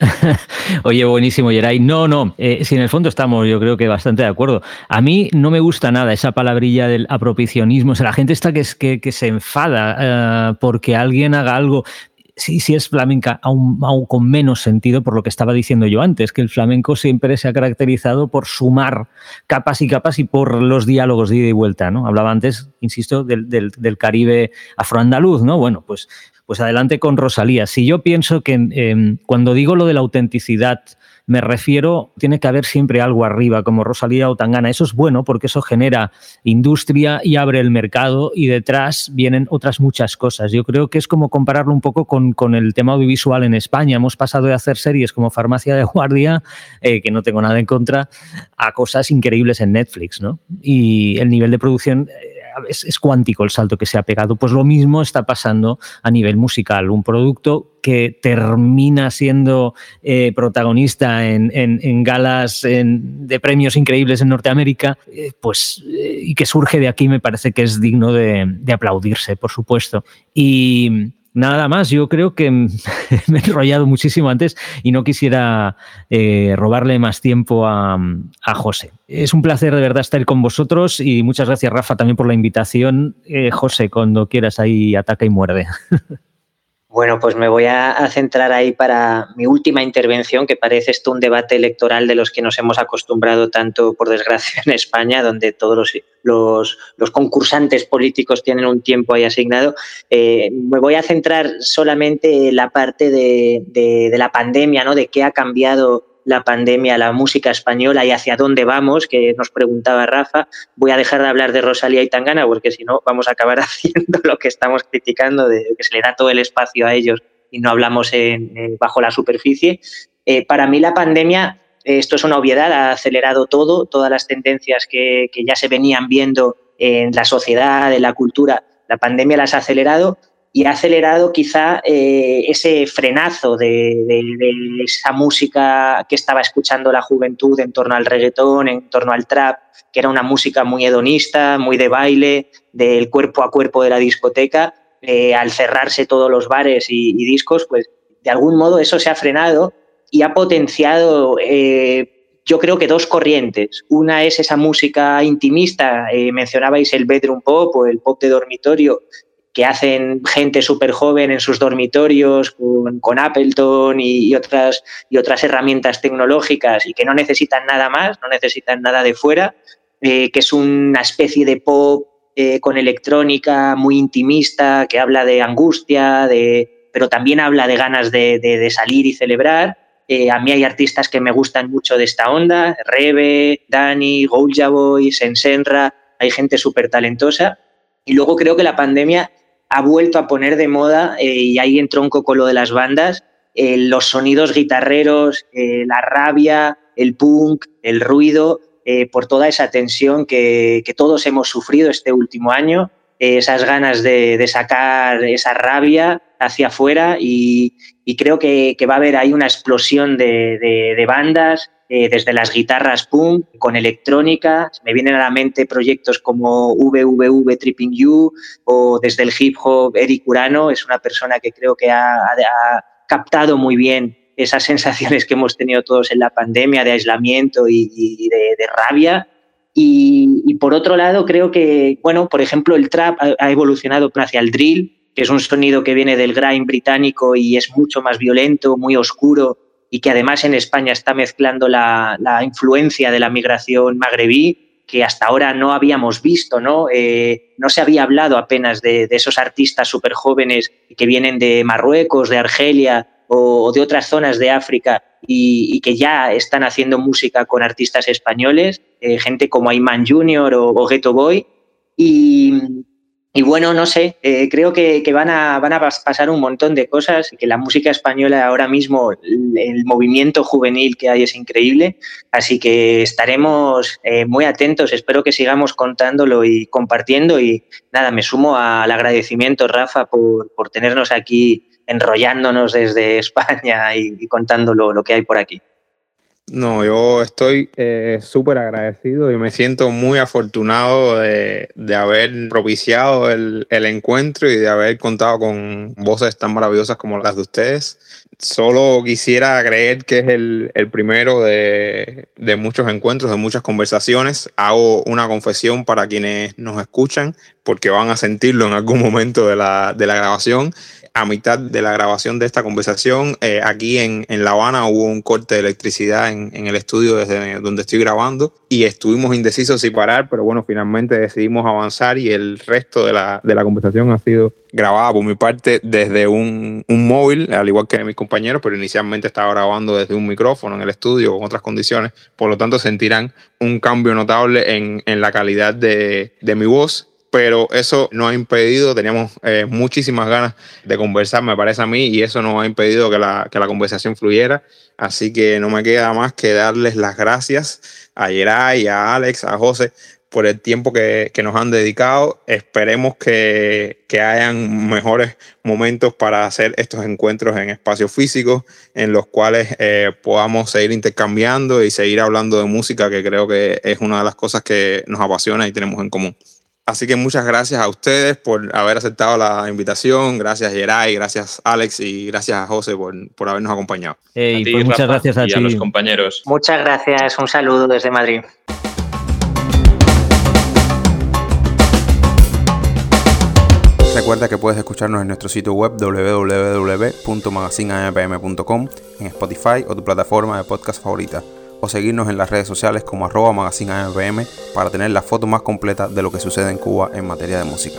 Oye, buenísimo, Geray. No, no, eh, si en el fondo estamos, yo creo que bastante de acuerdo. A mí no me gusta nada esa palabrilla del apropiacionismo. O sea, la gente está que, que, que se enfada eh, porque alguien haga algo sí, sí es flamenca, aún, con menos sentido por lo que estaba diciendo yo antes, que el flamenco siempre se ha caracterizado por sumar capas y capas y por los diálogos de ida y vuelta, ¿no? Hablaba antes, insisto, del, del, Caribe afroandaluz, ¿no? Bueno, pues, pues adelante con Rosalía. Si yo pienso que em, cuando digo lo de la autenticidad Me refiero, tiene que haber siempre algo arriba, como Rosalía o Tangana. Eso es bueno porque eso genera industria y abre el mercado y detrás vienen otras muchas cosas. Yo creo que es como compararlo un poco con, con el tema audiovisual en España. Hemos pasado de hacer series como Farmacia de Guardia, eh, que no tengo nada en contra, a cosas increíbles en Netflix, ¿no? Y el nivel de producción eh, es, cuántico el salto que se ha pegado. Pues lo mismo está pasando a nivel musical. Un producto que termina siendo eh, protagonista en, galas de premios increíbles en Norteamérica, eh, pues eh, y que surge de aquí me parece que es digno de, de aplaudirse, por supuesto. Y Nada más, yo creo que me he enrollado muchísimo antes y no quisiera eh, robarle más tiempo a, José. Es un placer de verdad estar con vosotros y muchas gracias Rafa también por la invitación. Eh, José, cuando quieras ahí ataca y muerde. Bueno, pues me voy a, centrar ahí para mi última intervención, que parece esto un debate electoral de los que nos hemos acostumbrado tanto, por desgracia, en España, donde todos los, concursantes políticos tienen un tiempo ahí asignado. Eh, me voy a centrar solamente en la parte de, de la pandemia, ¿no? de qué ha cambiado la pandemia, la música española y hacia dónde vamos, que nos preguntaba Rafa. Voy a dejar de hablar de Rosalía y Tangana porque si no vamos a acabar haciendo lo que estamos criticando, de que se le da todo el espacio a ellos y no hablamos bajo la superficie. Eh, para mí la pandemia, esto es una obviedad, ha acelerado todo, todas las tendencias que, que ya se venían viendo en la sociedad, en la cultura, la pandemia las ha acelerado y ha acelerado quizá eh, ese frenazo de, esa música que estaba escuchando la juventud en torno al reggaetón, en torno al trap, que era una música muy hedonista, muy de baile, del cuerpo a cuerpo de la discoteca. Eh, al cerrarse todos los bares y, discos, pues de algún modo eso se ha frenado y ha potenciado, eh, yo creo que dos corrientes. Una es esa música intimista, mencionabais el bedroom pop o el pop de dormitorio, que hacen gente súper joven en sus dormitorios con, Appleton y, otras, y otras herramientas tecnológicas y que no necesitan nada más, no necesitan nada de fuera, eh, que es una especie de pop eh, con electrónica muy intimista, que habla de angustia, de, pero también habla de ganas de, salir y celebrar. Eh, a mí hay artistas que me gustan mucho de esta onda, Rebe, Dani, Goulja Boy, Sensenra, hay gente súper talentosa. Y luego creo que la pandemia ha vuelto a poner de moda, eh, y ahí entró un lo de las bandas, eh, los sonidos guitarreros, eh, la rabia, el punk, el ruido, por toda esa tensión que, todos hemos sufrido este último año, esas ganas de, sacar esa rabia hacia afuera y, creo que, va a haber ahí una explosión de bandas, eh, desde las guitarras punk con electrónica. Me vienen a la mente proyectos como VVV Tripping You o desde el hip hop Eric Urano. Es una persona que creo que ha, captado muy bien esas sensaciones que hemos tenido todos en la pandemia de aislamiento y, de, rabia. Y, por otro lado, creo que, bueno, por ejemplo, el trap ha, evolucionado hacia el drill, que es un sonido que viene del grind británico y es mucho más violento, muy oscuro y que además en España está mezclando la, influencia de la migración magrebí que hasta ahora no habíamos visto, ¿no? Eh, no se había hablado apenas de, esos artistas súper jóvenes que vienen de Marruecos, de Argelia o, de otras zonas de África y, que ya están haciendo música con artistas españoles, eh, gente como Ayman Junior o, o Ghetto Boy. Y, y bueno, no sé, eh, creo que, van, a, van a pasar un montón de cosas, que la música española ahora mismo, el, movimiento juvenil que hay es increíble, así que estaremos eh, muy atentos, espero que sigamos contándolo y compartiendo y nada, me sumo al agradecimiento, Rafa, por, por tenernos aquí enrollándonos desde España y, y contando lo que hay por aquí. No, yo estoy eh, súper agradecido y me siento muy afortunado de, haber propiciado el, encuentro y de haber contado con voces tan maravillosas como las de ustedes. Solo quisiera creer que es el, primero de, muchos encuentros, de muchas conversaciones. Hago una confesión para quienes nos escuchan, porque van a sentirlo en algún momento de la, de la grabación a mitad de la grabación de esta conversación, eh, aquí en, en, La Habana hubo un corte de electricidad en, en, el estudio desde donde estoy grabando y estuvimos indecisos si parar, pero bueno, finalmente decidimos avanzar y el resto de la, de la conversación ha sido grabada por mi parte desde un, un móvil, al igual que mis compañeros, pero inicialmente estaba grabando desde un micrófono en el estudio con otras condiciones, por lo tanto sentirán un cambio notable en, en la calidad de, de mi voz pero eso no ha impedido, teníamos eh, muchísimas ganas de conversar, me parece a mí, y eso no ha impedido que la, que la conversación fluyera. Así que no me queda más que darles las gracias a Yeray, a Alex, a José por el tiempo que, que nos han dedicado. Esperemos que, que, hayan mejores momentos para hacer estos encuentros en espacios físicos, en los cuales eh, podamos seguir intercambiando y seguir hablando de música, que creo que es una de las cosas que nos apasiona y tenemos en común. Así que muchas gracias a ustedes por haber aceptado la invitación. Gracias, Geray, gracias, Alex, y gracias a José por, por habernos acompañado. Hey, ti, pues muchas Rafa, gracias a, y ti. a los compañeros. Muchas gracias. Un saludo desde Madrid. Recuerda que puedes escucharnos en nuestro sitio web www.magazineampm.com, en Spotify o tu plataforma de podcast favorita o seguirnos en las redes sociales como arroba para tener la foto más completa de lo que sucede en Cuba en materia de música.